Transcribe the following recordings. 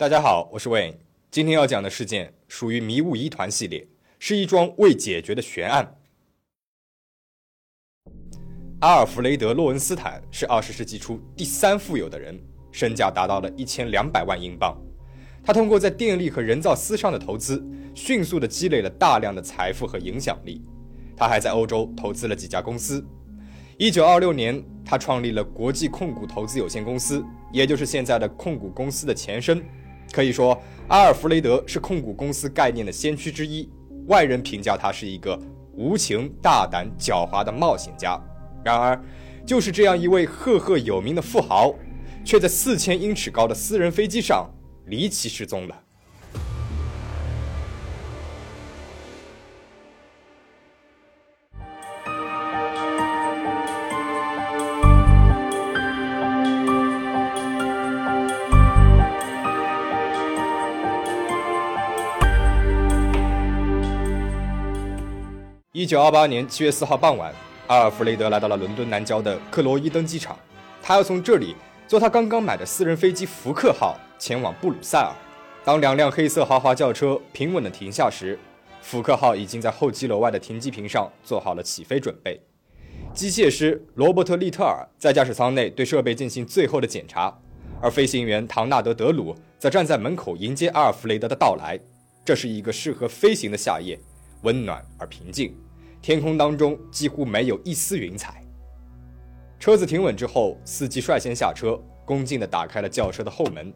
大家好，我是 Wayne。今天要讲的事件属于迷雾疑团系列，是一桩未解决的悬案。阿尔弗雷德·洛恩斯坦是二十世纪初第三富有的人，身价达到了一千两百万英镑。他通过在电力和人造丝上的投资，迅速地积累了大量的财富和影响力。他还在欧洲投资了几家公司。一九二六年，他创立了国际控股投资有限公司，也就是现在的控股公司的前身。可以说，阿尔弗雷德是控股公司概念的先驱之一。外人评价他是一个无情、大胆、狡猾的冒险家。然而，就是这样一位赫赫有名的富豪，却在四千英尺高的私人飞机上离奇失踪了。一九二八年七月四号傍晚，阿尔弗雷德来到了伦敦南郊的克罗伊登机场，他要从这里坐他刚刚买的私人飞机福克号前往布鲁塞尔。当两辆黑色豪华轿车平稳地停下时，福克号已经在候机楼外的停机坪上做好了起飞准备。机械师罗伯特·利特尔在驾驶舱内对设备进行最后的检查，而飞行员唐纳德·德鲁则站在门口迎接阿尔弗雷德的到来。这是一个适合飞行的夏夜，温暖而平静。天空当中几乎没有一丝云彩。车子停稳之后，司机率先下车，恭敬地打开了轿车的后门。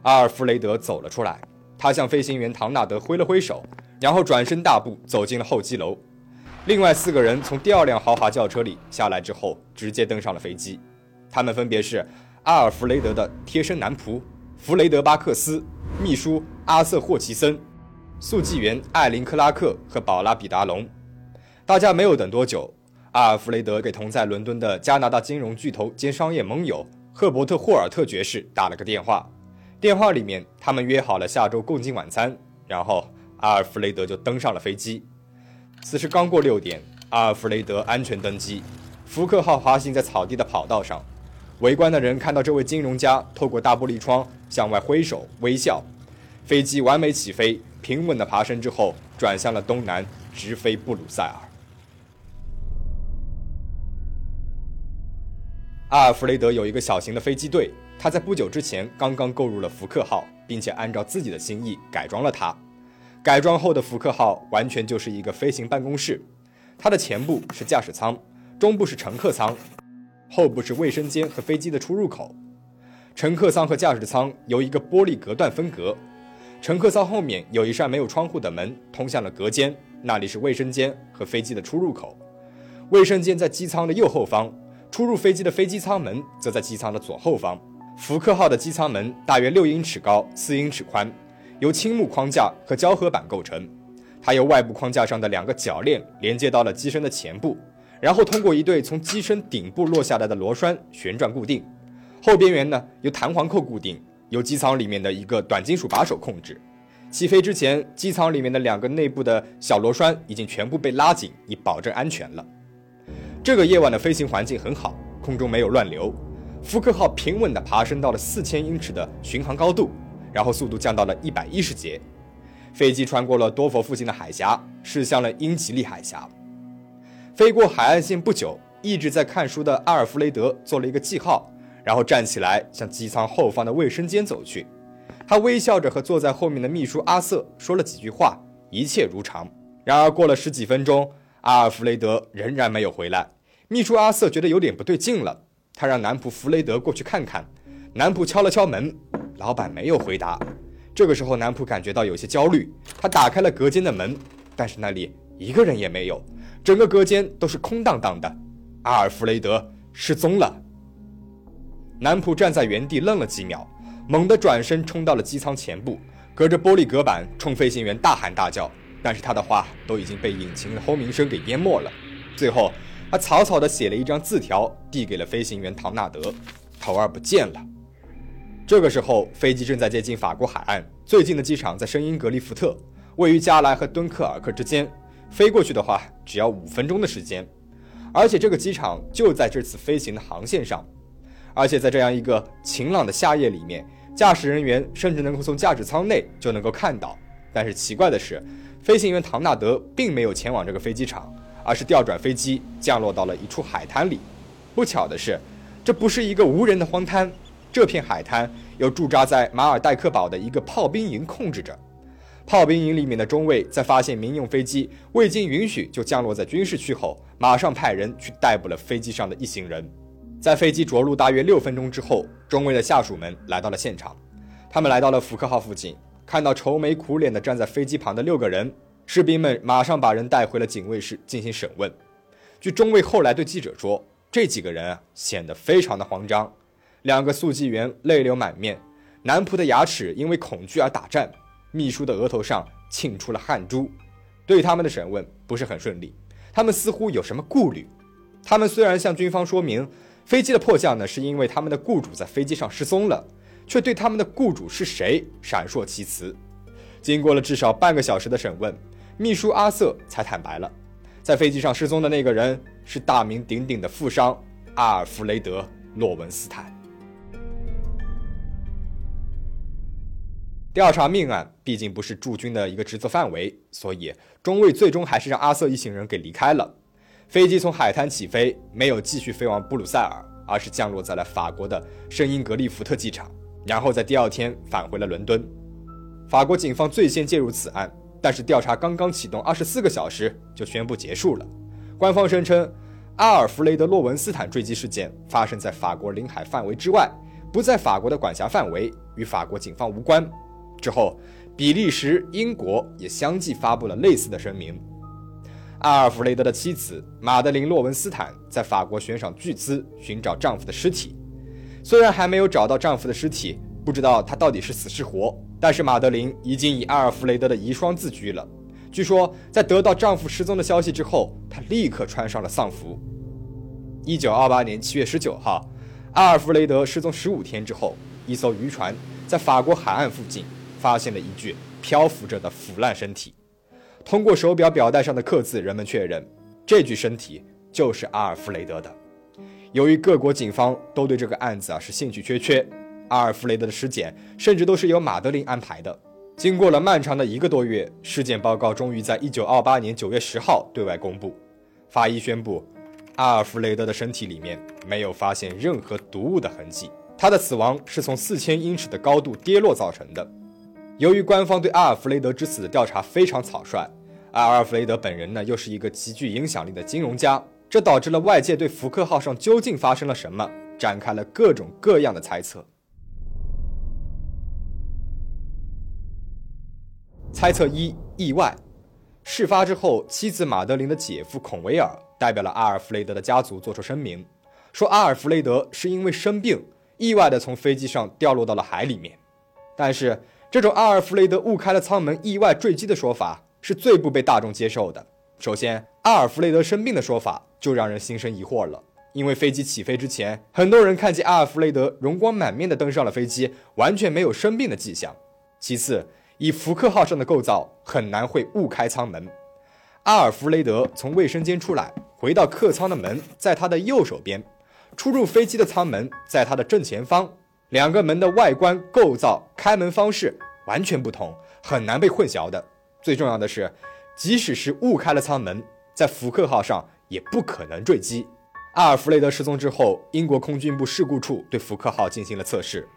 阿尔弗雷德走了出来，他向飞行员唐纳德挥了挥手，然后转身大步走进了候机楼。另外四个人从第二辆豪华轿车里下来之后，直接登上了飞机。他们分别是阿尔弗雷德的贴身男仆弗雷德·巴克斯、秘书阿瑟·霍奇森、速记员艾琳·克拉克和宝拉·比达龙。大家没有等多久，阿尔弗雷德给同在伦敦的加拿大金融巨头兼商业盟友赫伯特·霍尔特爵士打了个电话。电话里面，他们约好了下周共进晚餐。然后，阿尔弗雷德就登上了飞机。此时刚过六点，阿尔弗雷德安全登机，福克号滑行在草地的跑道上。围观的人看到这位金融家透过大玻璃窗向外挥手微笑。飞机完美起飞，平稳的爬升之后，转向了东南，直飞布鲁塞尔。阿尔弗雷德有一个小型的飞机队，他在不久之前刚刚购入了福克号，并且按照自己的心意改装了它。改装后的福克号完全就是一个飞行办公室，它的前部是驾驶舱，中部是乘客舱，后部是卫生间和飞机的出入口。乘客舱和驾驶舱由一个玻璃隔断分隔，乘客舱后面有一扇没有窗户的门通向了隔间，那里是卫生间和飞机的出入口。卫生间在机舱的右后方。出入飞机的飞机舱门则在机舱的左后方。福克号的机舱门大约六英尺高，四英尺宽，由青木框架和胶合板构成。它由外部框架上的两个铰链连接到了机身的前部，然后通过一对从机身顶部落下来的螺栓旋转固定。后边缘呢由弹簧扣固定，由机舱里面的一个短金属把手控制。起飞之前，机舱里面的两个内部的小螺栓已经全部被拉紧，以保证安全了。这个夜晚的飞行环境很好，空中没有乱流，福克号平稳地爬升到了四千英尺的巡航高度，然后速度降到了一百一十节。飞机穿过了多佛附近的海峡，驶向了英吉利海峡。飞过海岸线不久，一直在看书的阿尔弗雷德做了一个记号，然后站起来向机舱后方的卫生间走去。他微笑着和坐在后面的秘书阿瑟说了几句话，一切如常。然而过了十几分钟，阿尔弗雷德仍然没有回来。秘书阿瑟觉得有点不对劲了，他让男仆弗雷德过去看看。男仆敲了敲门，老板没有回答。这个时候，男仆感觉到有些焦虑，他打开了隔间的门，但是那里一个人也没有，整个隔间都是空荡荡的。阿尔弗雷德失踪了。男仆站在原地愣了几秒，猛地转身冲到了机舱前部，隔着玻璃隔板冲飞行员大喊大叫，但是他的话都已经被引擎的轰鸣声给淹没了。最后。他草草地写了一张字条，递给了飞行员唐纳德。头儿不见了。这个时候，飞机正在接近法国海岸，最近的机场在圣英格利福特，位于加莱和敦刻尔克之间。飞过去的话，只要五分钟的时间。而且这个机场就在这次飞行的航线上。而且在这样一个晴朗的夏夜里面，驾驶人员甚至能够从驾驶舱内就能够看到。但是奇怪的是，飞行员唐纳德并没有前往这个飞机场，而是调转飞机降落到了一处海滩里。不巧的是，这不是一个无人的荒滩，这片海滩由驻扎在马尔代克堡的一个炮兵营控制着。炮兵营里面的中尉在发现民用飞机未经允许就降落在军事区后，马上派人去逮捕了飞机上的一行人。在飞机着陆大约六分钟之后，中尉的下属们来到了现场。他们来到了福克号附近，看到愁眉苦脸的站在飞机旁的六个人，士兵们马上把人带回了警卫室进行审问。据中尉后来对记者说。这几个人啊，显得非常的慌张。两个速记员泪流满面，男仆的牙齿因为恐惧而打颤，秘书的额头上沁出了汗珠。对他们的审问不是很顺利，他们似乎有什么顾虑。他们虽然向军方说明飞机的迫降呢，是因为他们的雇主在飞机上失踪了，却对他们的雇主是谁闪烁其词。经过了至少半个小时的审问，秘书阿瑟才坦白了，在飞机上失踪的那个人。是大名鼎鼎的富商阿尔弗雷德·洛文斯坦。调查命案毕竟不是驻军的一个职责范围，所以中尉最终还是让阿瑟一行人给离开了。飞机从海滩起飞，没有继续飞往布鲁塞尔，而是降落在了法国的圣英格利福特机场，然后在第二天返回了伦敦。法国警方最先介入此案，但是调查刚刚启动二十四个小时就宣布结束了。官方声称，阿尔弗雷德·洛文斯坦坠机事件发生在法国领海范围之外，不在法国的管辖范围，与法国警方无关。之后，比利时、英国也相继发布了类似的声明。阿尔弗雷德的妻子马德琳·洛文斯坦在法国悬赏巨资寻找丈夫的尸体，虽然还没有找到丈夫的尸体，不知道他到底是死是活，但是马德琳已经以阿尔弗雷德的遗孀自居了。据说，在得到丈夫失踪的消息之后，她立刻穿上了丧服。一九二八年七月十九号，阿尔弗雷德失踪十五天之后，一艘渔船在法国海岸附近发现了一具漂浮着的腐烂身体。通过手表表带上的刻字，人们确认这具身体就是阿尔弗雷德的。由于各国警方都对这个案子啊是兴趣缺缺，阿尔弗雷德的尸检甚至都是由马德琳安排的。经过了漫长的一个多月，尸检报告终于在一九二八年九月十号对外公布。法医宣布，阿尔弗雷德的身体里面没有发现任何毒物的痕迹，他的死亡是从四千英尺的高度跌落造成的。由于官方对阿尔弗雷德之死的调查非常草率，阿尔弗雷德本人呢又是一个极具影响力的金融家，这导致了外界对福克号上究竟发生了什么展开了各种各样的猜测。猜测一：意外。事发之后，妻子马德琳的姐夫孔维尔代表了阿尔弗雷德的家族做出声明，说阿尔弗雷德是因为生病意外的从飞机上掉落到了海里面。但是，这种阿尔弗雷德误开了舱门意外坠机的说法是最不被大众接受的。首先，阿尔弗雷德生病的说法就让人心生疑惑了，因为飞机起飞之前，很多人看见阿尔弗雷德容光满面的登上了飞机，完全没有生病的迹象。其次，以福克号上的构造，很难会误开舱门。阿尔弗雷德从卫生间出来，回到客舱的门在他的右手边，出入飞机的舱门在他的正前方。两个门的外观构造、开门方式完全不同，很难被混淆的。最重要的是，即使是误开了舱门，在福克号上也不可能坠机。阿尔弗雷德失踪之后，英国空军部事故处对福克号进行了测试，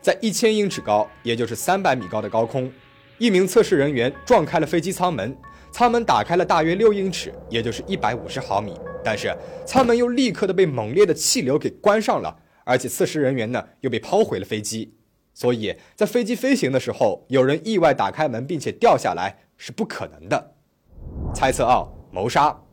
在一千英尺高，也就是三百米高的高空。一名测试人员撞开了飞机舱门，舱门打开了大约六英尺，也就是一百五十毫米。但是舱门又立刻的被猛烈的气流给关上了，而且测试人员呢又被抛回了飞机。所以在飞机飞行的时候，有人意外打开门并且掉下来是不可能的。猜测二：谋杀。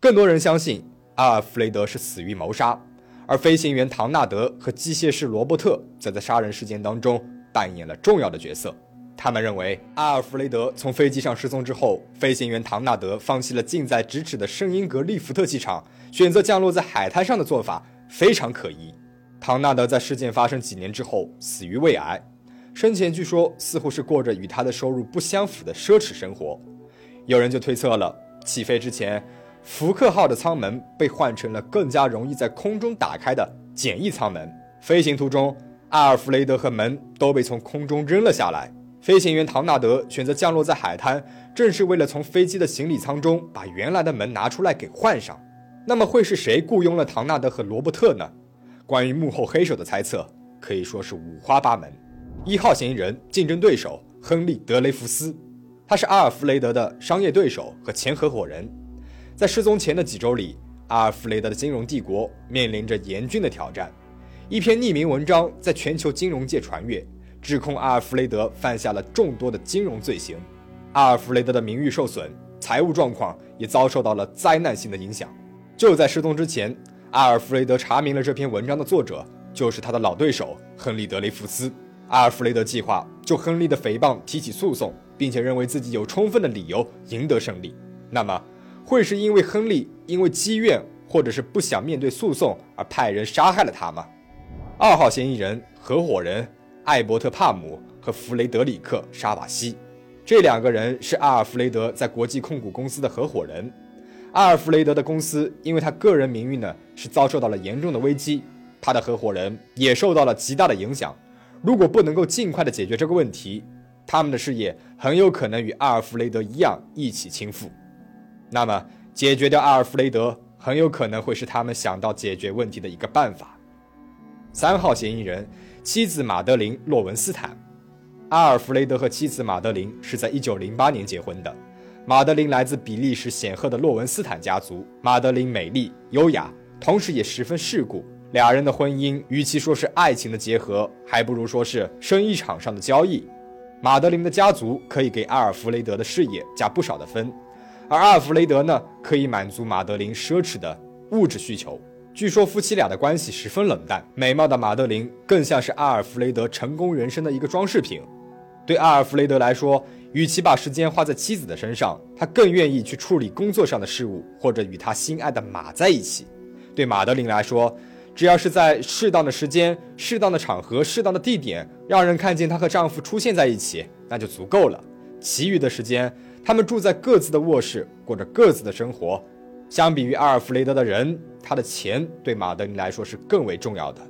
更多人相信阿尔弗雷德是死于谋杀，而飞行员唐纳德和机械师罗伯特则在杀人事件当中扮演了重要的角色。他们认为，阿尔弗雷德从飞机上失踪之后，飞行员唐纳德放弃了近在咫尺的圣英格利福特机场，选择降落在海滩上的做法非常可疑。唐纳德在事件发生几年之后死于胃癌，生前据说似乎是过着与他的收入不相符的奢侈生活。有人就推测了，起飞之前，福克号的舱门被换成了更加容易在空中打开的简易舱门。飞行途中，阿尔弗雷德和门都被从空中扔了下来。飞行员唐纳德选择降落在海滩，正是为了从飞机的行李舱中把原来的门拿出来给换上。那么会是谁雇佣了唐纳德和罗伯特呢？关于幕后黑手的猜测可以说是五花八门。一号嫌疑人，竞争对手亨利·德雷福斯，他是阿尔弗雷德的商业对手和前合伙人。在失踪前的几周里，阿尔弗雷德的金融帝国面临着严峻的挑战。一篇匿名文章在全球金融界传阅。指控阿尔弗雷德犯下了众多的金融罪行，阿尔弗雷德的名誉受损，财务状况也遭受到了灾难性的影响。就在失踪之前，阿尔弗雷德查明了这篇文章的作者就是他的老对手亨利·德雷福斯。阿尔弗雷德计划就亨利的诽谤提起诉讼，并且认为自己有充分的理由赢得胜利。那么，会是因为亨利因为积怨或者是不想面对诉讼而派人杀害了他吗？二号嫌疑人合伙人。艾伯特·帕姆和弗雷德里克·沙瓦西，这两个人是阿尔弗雷德在国际控股公司的合伙人。阿尔弗雷德的公司因为他个人名誉呢，是遭受到了严重的危机，他的合伙人也受到了极大的影响。如果不能够尽快的解决这个问题，他们的事业很有可能与阿尔弗雷德一样一起倾覆。那么，解决掉阿尔弗雷德，很有可能会是他们想到解决问题的一个办法。三号嫌疑人。妻子马德琳·洛文斯坦，阿尔弗雷德和妻子马德琳是在1908年结婚的。马德琳来自比利时显赫的洛文斯坦家族。马德琳美丽优雅，同时也十分世故。俩人的婚姻与其说是爱情的结合，还不如说是生意场上的交易。马德琳的家族可以给阿尔弗雷德的事业加不少的分，而阿尔弗雷德呢，可以满足马德琳奢侈的物质需求。据说夫妻俩的关系十分冷淡，美貌的马德琳更像是阿尔弗雷德成功人生的一个装饰品。对阿尔弗雷德来说，与其把时间花在妻子的身上，他更愿意去处理工作上的事务，或者与他心爱的马在一起。对马德琳来说，只要是在适当的时间、适当的场合、适当的地点，让人看见她和丈夫出现在一起，那就足够了。其余的时间，他们住在各自的卧室，过着各自的生活。相比于阿尔弗雷德的人，他的钱对马德琳来说是更为重要的。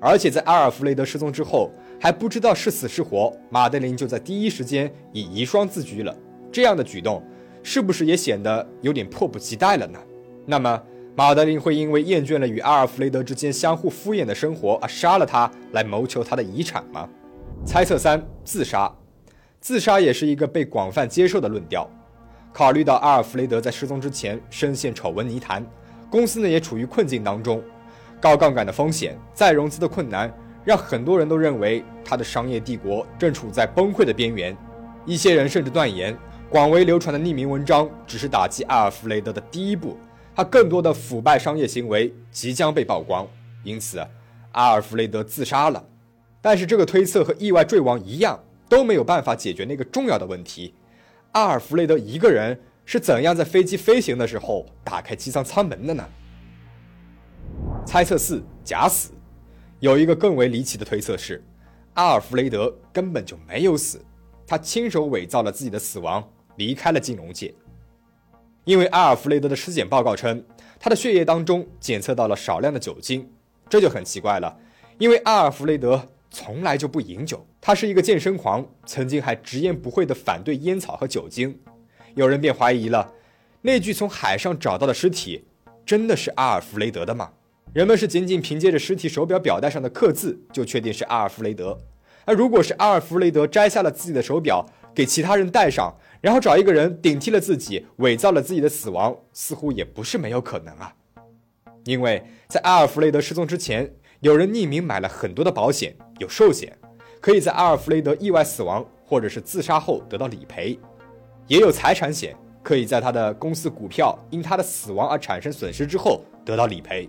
而且在阿尔弗雷德失踪之后，还不知道是死是活，马德琳就在第一时间以遗孀自居了。这样的举动，是不是也显得有点迫不及待了呢？那么，马德琳会因为厌倦了与阿尔弗雷德之间相互敷衍的生活而杀了他，来谋求他的遗产吗？猜测三：自杀。自杀也是一个被广泛接受的论调。考虑到阿尔弗雷德在失踪之前深陷丑闻泥潭，公司呢也处于困境当中，高杠杆的风险、再融资的困难，让很多人都认为他的商业帝国正处在崩溃的边缘。一些人甚至断言，广为流传的匿名文章只是打击阿尔弗雷德的第一步，他更多的腐败商业行为即将被曝光，因此阿尔弗雷德自杀了。但是这个推测和意外坠亡一样，都没有办法解决那个重要的问题。阿尔弗雷德一个人是怎样在飞机飞行的时候打开机舱舱门的呢？猜测四：假死。有一个更为离奇的推测是，阿尔弗雷德根本就没有死，他亲手伪造了自己的死亡，离开了金融界。因为阿尔弗雷德的尸检报告称，他的血液当中检测到了少量的酒精，这就很奇怪了，因为阿尔弗雷德。从来就不饮酒，他是一个健身狂，曾经还直言不讳地反对烟草和酒精。有人便怀疑了，那具从海上找到的尸体真的是阿尔弗雷德的吗？人们是仅仅凭借着尸体手表表带上的刻字就确定是阿尔弗雷德。而如果是阿尔弗雷德摘下了自己的手表给其他人戴上，然后找一个人顶替了自己，伪造了自己的死亡，似乎也不是没有可能啊。因为在阿尔弗雷德失踪之前。有人匿名买了很多的保险，有寿险，可以在阿尔弗雷德意外死亡或者是自杀后得到理赔；也有财产险，可以在他的公司股票因他的死亡而产生损失之后得到理赔。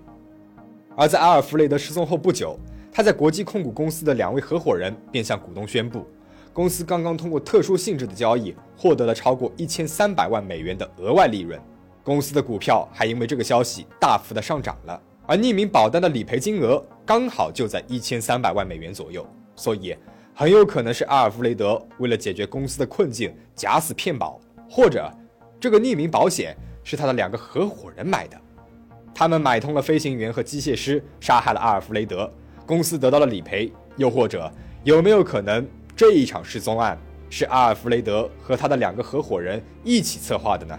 而在阿尔弗雷德失踪后不久，他在国际控股公司的两位合伙人便向股东宣布，公司刚刚通过特殊性质的交易获得了超过一千三百万美元的额外利润，公司的股票还因为这个消息大幅的上涨了。而匿名保单的理赔金额刚好就在一千三百万美元左右，所以很有可能是阿尔弗雷德为了解决公司的困境假死骗保，或者这个匿名保险是他的两个合伙人买的，他们买通了飞行员和机械师，杀害了阿尔弗雷德，公司得到了理赔，又或者，有没有可能这一场失踪案是阿尔弗雷德和他的两个合伙人一起策划的呢？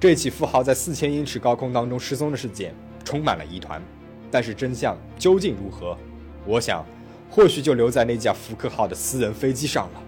这起富豪在四千英尺高空当中失踪的事件充满了疑团，但是真相究竟如何？我想，或许就留在那架福克号的私人飞机上了。